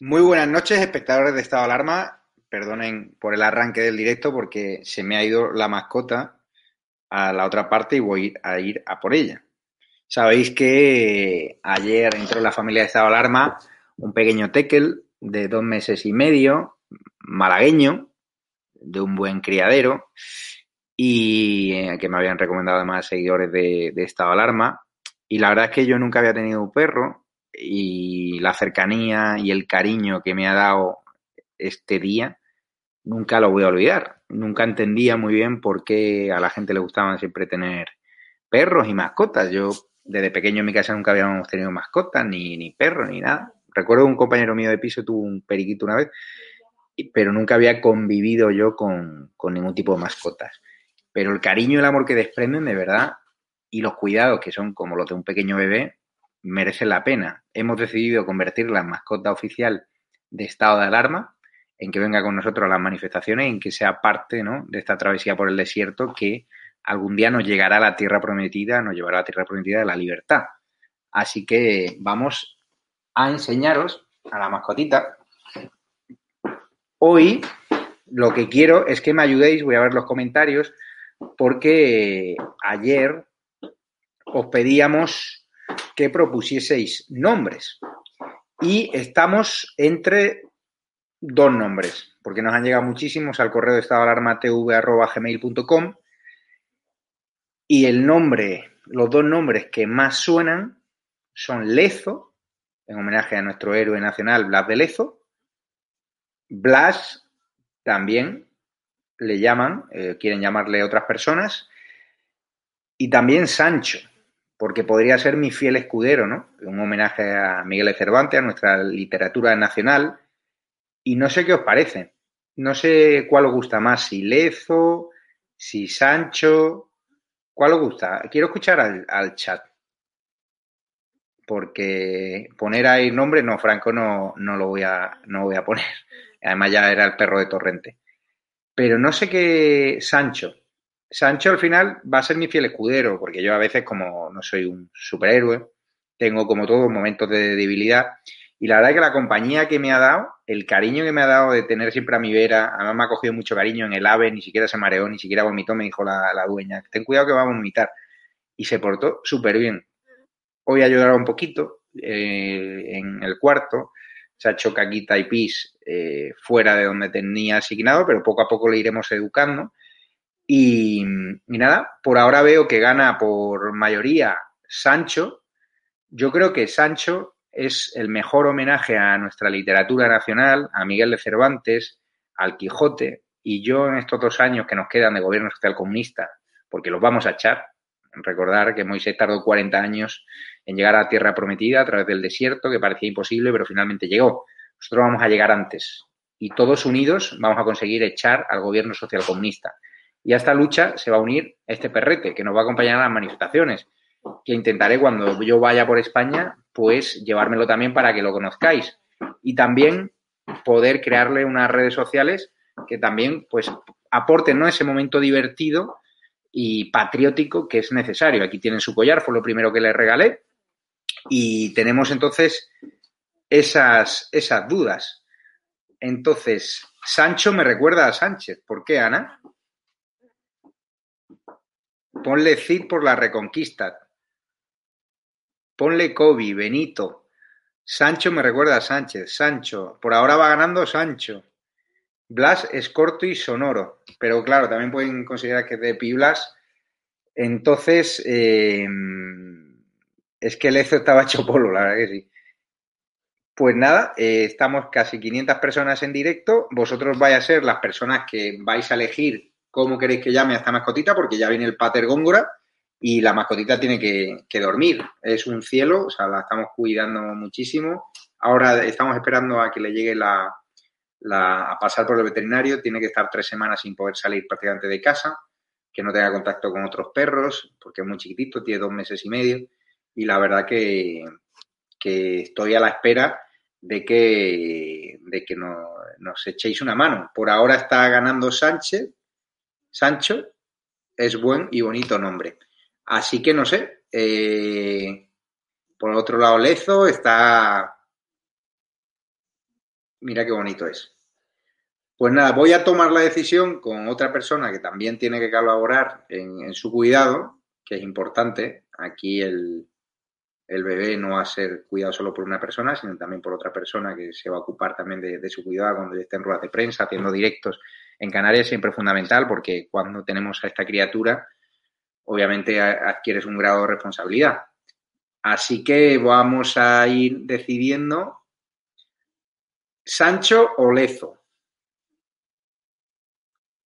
Muy buenas noches, espectadores de Estado de Alarma. Perdonen por el arranque del directo porque se me ha ido la mascota a la otra parte y voy a ir a por ella. Sabéis que ayer entró en la familia de Estado Alarma un pequeño tekel de dos meses y medio, malagueño, de un buen criadero, y eh, que me habían recomendado además seguidores de, Estado Alarma. Y la verdad es que yo nunca había tenido un perro, y la cercanía y el cariño que me ha dado este día, nunca lo voy a olvidar. Nunca entendía muy bien por qué a la gente le gustaban siempre tener perros y mascotas. Yo desde pequeño en mi casa nunca habíamos tenido mascotas, ni, ni perros, ni nada. Recuerdo un compañero mío de piso tuvo un periquito una vez, pero nunca había convivido yo con, con ningún tipo de mascotas. Pero el cariño y el amor que desprenden, de verdad, y los cuidados que son como los de un pequeño bebé, merecen la pena. Hemos decidido convertirla en mascota oficial de estado de alarma, en que venga con nosotros a las manifestaciones, en que sea parte ¿no? de esta travesía por el desierto que algún día nos llegará a la tierra prometida, nos llevará a la tierra prometida de la libertad. Así que vamos a enseñaros a la mascotita. Hoy lo que quiero es que me ayudéis, voy a ver los comentarios, porque ayer os pedíamos que propusieseis nombres. Y estamos entre dos nombres, porque nos han llegado muchísimos al correo de estado alarma tv.gmail.com y el nombre, los dos nombres que más suenan son Lezo, en homenaje a nuestro héroe nacional Blas de Lezo, Blas también le llaman, eh, quieren llamarle otras personas, y también Sancho, porque podría ser mi fiel escudero, ¿no? Un homenaje a Miguel de Cervantes, a nuestra literatura nacional. Y no sé qué os parece. No sé cuál os gusta más, si Lezo, si Sancho. ¿Cuál os gusta? Quiero escuchar al, chat. Porque poner ahí nombre, no, Franco no, no lo voy a, no voy a poner. Además ya era el perro de Torrente. Pero no sé qué Sancho. Sancho al final va a ser mi fiel escudero, porque yo a veces como no soy un superhéroe, tengo como todos momentos de debilidad. Y la verdad es que la compañía que me ha dado, el cariño que me ha dado de tener siempre a mi vera, además me ha cogido mucho cariño en el ave, ni siquiera se mareó, ni siquiera vomitó, me dijo la, la dueña, ten cuidado que va a vomitar. Y se portó súper bien. Hoy ha llorado un poquito eh, en el cuarto, se ha hecho caquita y pis eh, fuera de donde tenía asignado, pero poco a poco le iremos educando. Y, y, nada, por ahora veo que gana por mayoría Sancho. Yo creo que Sancho es el mejor homenaje a nuestra literatura nacional, a Miguel de Cervantes, al Quijote. Y yo en estos dos años que nos quedan de gobierno social comunista, porque los vamos a echar, Recordar que Moisés tardó 40 años en llegar a la tierra prometida a través del desierto, que parecía imposible, pero finalmente llegó. Nosotros vamos a llegar antes y todos unidos vamos a conseguir echar al gobierno social comunista. Y a esta lucha se va a unir este perrete que nos va a acompañar a las manifestaciones, que intentaré cuando yo vaya por España, pues llevármelo también para que lo conozcáis. Y también poder crearle unas redes sociales que también pues aporten ¿no? ese momento divertido y patriótico que es necesario. Aquí tienen su collar, fue lo primero que les regalé. Y tenemos entonces esas, esas dudas. Entonces, Sancho me recuerda a Sánchez. ¿Por qué, Ana? Ponle Cid por la reconquista. Ponle Kobe, Benito. Sancho me recuerda a Sánchez. Sancho. Por ahora va ganando Sancho. Blas es corto y sonoro, pero claro, también pueden considerar que es de Pi Blas. Entonces, eh, es que el Ezo estaba hecho polo, la verdad que sí. Pues nada, eh, estamos casi 500 personas en directo. Vosotros vais a ser las personas que vais a elegir cómo queréis que llame a esta mascotita, porque ya viene el pater góngora y la mascotita tiene que, que dormir. Es un cielo, o sea, la estamos cuidando muchísimo. Ahora estamos esperando a que le llegue la, a pasar por el veterinario, tiene que estar tres semanas sin poder salir prácticamente de casa, que no tenga contacto con otros perros, porque es muy chiquitito, tiene dos meses y medio, y la verdad que, estoy a la espera de que, de que nos echéis una mano. Por ahora está ganando Sánchez, Sancho, es buen y bonito nombre. Así que no sé. Eh, por otro lado, Lezo está. Mira qué bonito es. Pues nada, voy a tomar la decisión con otra persona que también tiene que colaborar en, su cuidado, que es importante. Aquí el, bebé no va a ser cuidado solo por una persona, sino también por otra persona que se va a ocupar también de, su cuidado cuando esté en ruedas de prensa, haciendo directos en Canarias, siempre fundamental, porque cuando tenemos a esta criatura, obviamente adquieres un grado de responsabilidad. Así que vamos a ir decidiendo Sancho o Lezo.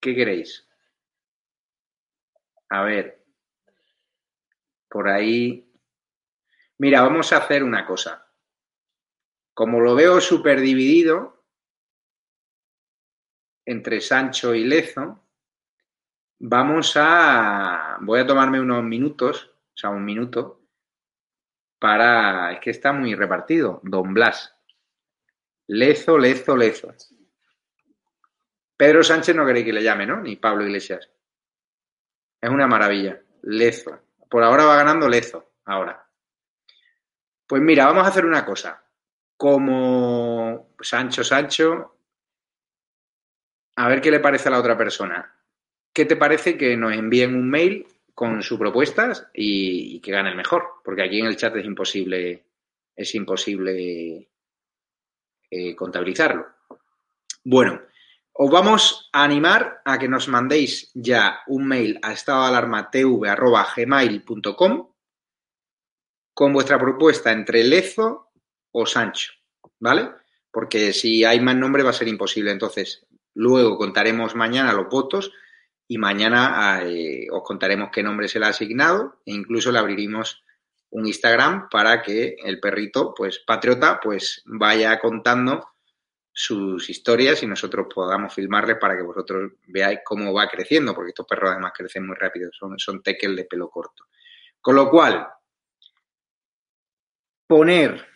¿Qué queréis? A ver. Por ahí. Mira, vamos a hacer una cosa. Como lo veo súper dividido entre Sancho y Lezo, vamos a. Voy a tomarme unos minutos, o sea, un minuto, para. Es que está muy repartido. Don Blas. Lezo, Lezo, Lezo. Pedro Sánchez no queréis que le llame, ¿no? Ni Pablo Iglesias. Es una maravilla. Lezo. Por ahora va ganando Lezo. Ahora. Pues mira, vamos a hacer una cosa. Como Sancho Sancho, a ver qué le parece a la otra persona. ¿Qué te parece que nos envíen un mail con sus propuestas y, que gane el mejor? Porque aquí en el chat es imposible, es imposible eh, contabilizarlo. Bueno, os vamos a animar a que nos mandéis ya un mail a estadoalarmatv.gmail.com con vuestra propuesta entre Lezo o Sancho, ¿vale? Porque si hay más nombre va a ser imposible. Entonces, luego contaremos mañana los votos y mañana eh, os contaremos qué nombre se le ha asignado e incluso le abriremos un Instagram para que el perrito, pues patriota, pues vaya contando sus historias y nosotros podamos filmarles para que vosotros veáis cómo va creciendo, porque estos perros además crecen muy rápido, son, son de pelo corto. Con lo cual, poner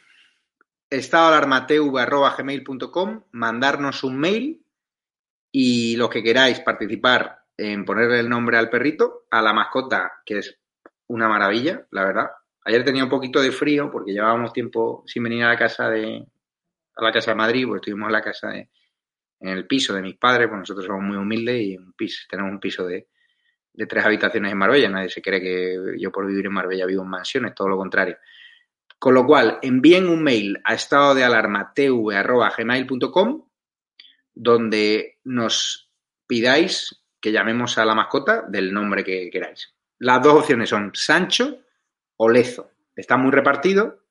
estadoalarmatv.gmail.com, mandarnos un mail y los que queráis participar en ponerle el nombre al perrito, a la mascota, que es una maravilla, la verdad. Ayer tenía un poquito de frío porque llevábamos tiempo sin venir a la casa de, a la casa de Madrid, pues estuvimos en la casa de, en el piso de mis padres, pues nosotros somos muy humildes y tenemos un piso de, de tres habitaciones en Marbella. Nadie se cree que yo por vivir en Marbella vivo en mansiones, todo lo contrario. Con lo cual, envíen un mail a estado de alarma tv.gmail.com donde nos pidáis que llamemos a la mascota del nombre que queráis. Las dos opciones son Sancho o Lezo. Está muy repartido,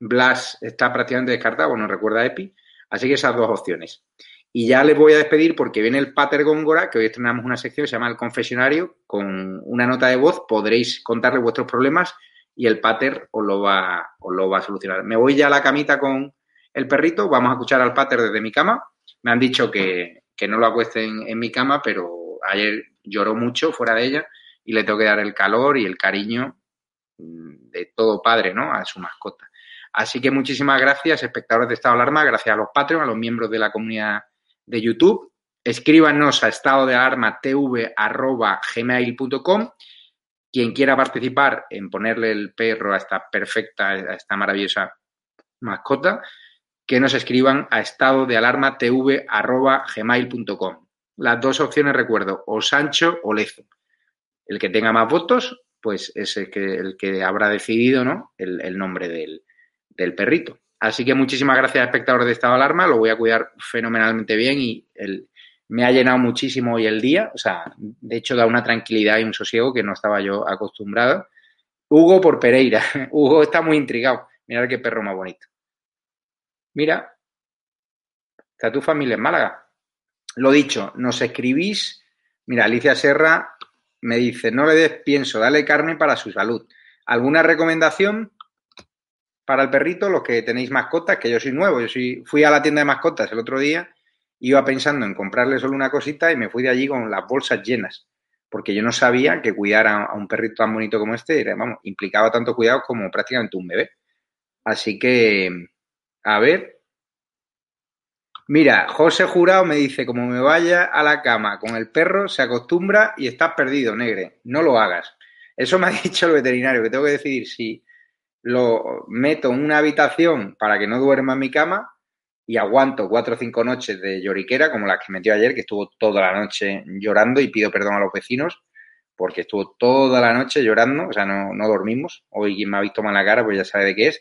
Blas está prácticamente descartado, bueno, recuerda Epi. Así que esas dos opciones. Y ya les voy a despedir porque viene el Pater Góngora, que hoy estrenamos una sección que se llama El Confesionario, con una nota de voz podréis contarle vuestros problemas y el Pater os lo va, os lo va a solucionar. Me voy ya a la camita con el perrito, vamos a escuchar al Pater desde mi cama. Me han dicho que, no lo acuesten en mi cama, pero ayer lloró mucho fuera de ella y le tengo que dar el calor y el cariño mm, de todo padre, ¿no? A su mascota. Así que muchísimas gracias, espectadores de Estado de Alarma, gracias a los Patreon, a los miembros de la comunidad de YouTube. Escríbanos a estado de alarma tv.gmail.com. Quien quiera participar en ponerle el perro a esta perfecta, a esta maravillosa mascota, que nos escriban a estado de alarma tv.gmail.com. Las dos opciones, recuerdo, o Sancho o Lezo. El que tenga más votos, pues es el que, el que habrá decidido ¿no? el, nombre del, del perrito. Así que muchísimas gracias, espectadores de Estado de Alarma. Lo voy a cuidar fenomenalmente bien y me ha llenado muchísimo hoy el día. O sea, de hecho, da una tranquilidad y un sosiego que no estaba yo acostumbrado. Hugo por Pereira. Hugo está muy intrigado. Mira qué perro más bonito. Mira, está tu familia en Málaga. Lo dicho, nos escribís. Mira, Alicia Serra me dice, no le des pienso, dale carne para su salud. ¿Alguna recomendación? para el perrito, los que tenéis mascotas, que yo soy nuevo, yo fui a la tienda de mascotas el otro día, iba pensando en comprarle solo una cosita y me fui de allí con las bolsas llenas, porque yo no sabía que cuidar a, un perrito tan bonito como este, era, vamos, implicaba tanto cuidado como prácticamente un bebé. Así que, a ver. Mira, José Jurado me dice, como me vaya a la cama con el perro, se acostumbra y estás perdido, negre. No lo hagas. Eso me ha dicho el veterinario, que tengo que decidir si lo meto en una habitación para que no duerma en mi cama y aguanto cuatro o cinco noches de lloriquera, como las que metió ayer, que estuvo toda la noche llorando y pido perdón a los vecinos porque estuvo toda la noche llorando, o sea, no, no dormimos. Hoy quien me ha visto mal la cara, pues ya sabe de qué es,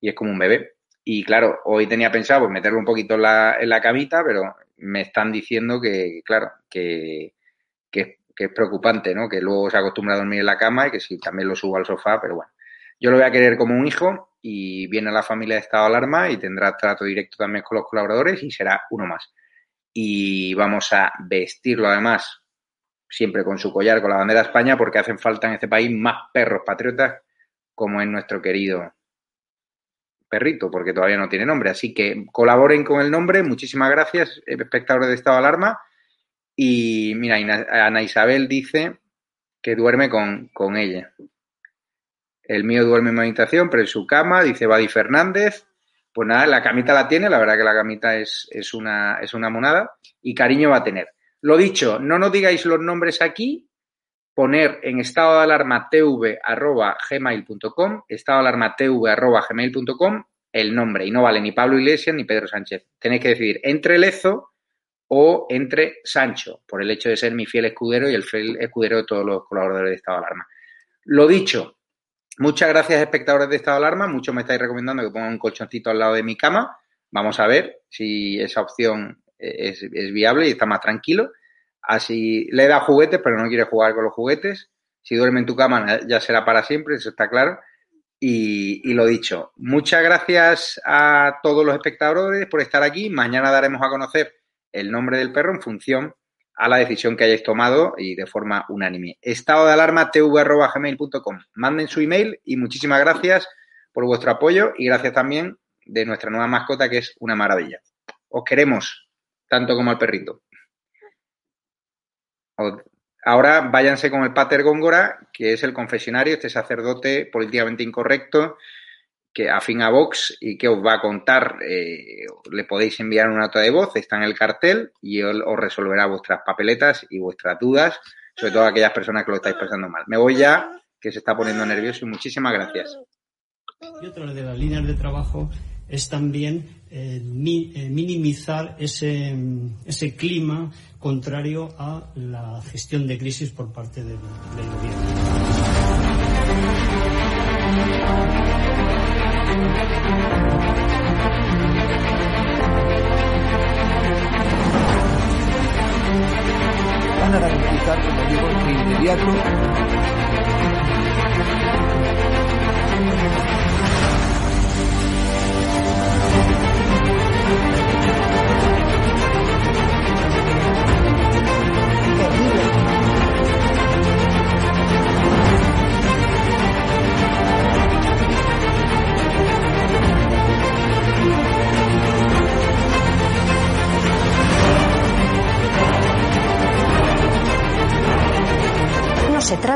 y es como un bebé. Y claro, hoy tenía pensado pues, meterlo un poquito en la, en la camita, pero me están diciendo que, claro, que, que, que es preocupante, ¿no? Que luego se acostumbra a dormir en la cama y que si también lo subo al sofá, pero bueno. Yo lo voy a querer como un hijo y viene a la familia de estado alarma y tendrá trato directo también con los colaboradores y será uno más. Y vamos a vestirlo además siempre con su collar, con la bandera de España, porque hacen falta en este país más perros patriotas como es nuestro querido perrito, porque todavía no tiene nombre. Así que colaboren con el nombre. Muchísimas gracias, espectadores de estado de alarma. Y mira, Ana Isabel dice que duerme con, con ella. El mío duerme en mi habitación, pero en su cama, dice Badi Fernández. Pues nada, la camita la tiene, la verdad que la camita es, es, una, es una monada y cariño va a tener. Lo dicho, no nos digáis los nombres aquí, poner en estado de alarma tv arroba gmail.com, estado de alarma tv arroba gmail.com, el nombre. Y no vale ni Pablo Iglesias ni Pedro Sánchez. Tenéis que decidir entre Lezo o entre Sancho, por el hecho de ser mi fiel escudero y el fiel escudero de todos los colaboradores de estado de alarma. Lo dicho, Muchas gracias, espectadores de Estado de Alarma. Muchos me estáis recomendando que ponga un colchoncito al lado de mi cama. Vamos a ver si esa opción es, viable y está más tranquilo. Así le da juguetes, pero no quiere jugar con los juguetes. Si duerme en tu cama ya será para siempre, eso está claro. Y, lo dicho, muchas gracias a todos los espectadores por estar aquí. Mañana daremos a conocer el nombre del perro en función a la decisión que hayáis tomado y de forma unánime. Estado de alarma tv.gmail.com. Manden su email y muchísimas gracias por vuestro apoyo y gracias también de nuestra nueva mascota que es una maravilla. Os queremos tanto como al perrito. Ahora váyanse con el Pater Góngora, que es el confesionario, este sacerdote políticamente incorrecto, que afín a Vox y que os va a contar, eh, le podéis enviar una nota de voz, está en el cartel y él os resolverá vuestras papeletas y vuestras dudas, sobre todo aquellas personas que lo estáis pasando mal. Me voy ya, que se está poniendo nervioso y muchísimas gracias. Y otra de las líneas de trabajo es también eh, eh, minimizar ese, ese clima contrario a la gestión de crisis por parte del, del gobierno. Van a garantizar, como digo, de inmediato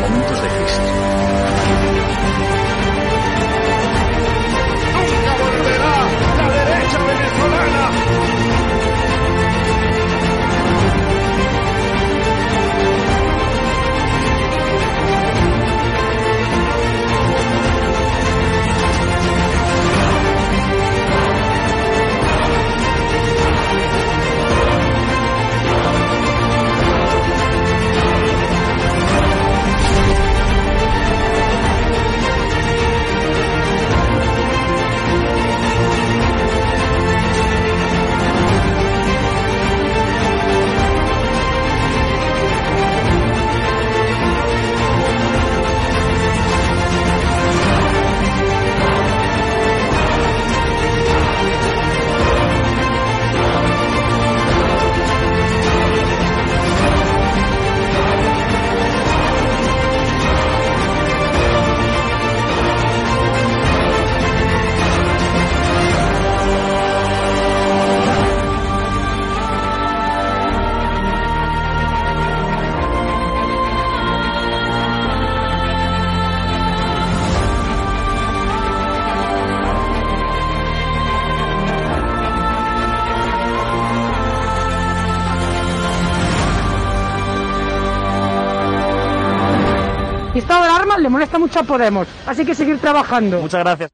momentos de crisis. Y estado de alarma le molesta mucho a Podemos, así que seguir trabajando. Muchas gracias.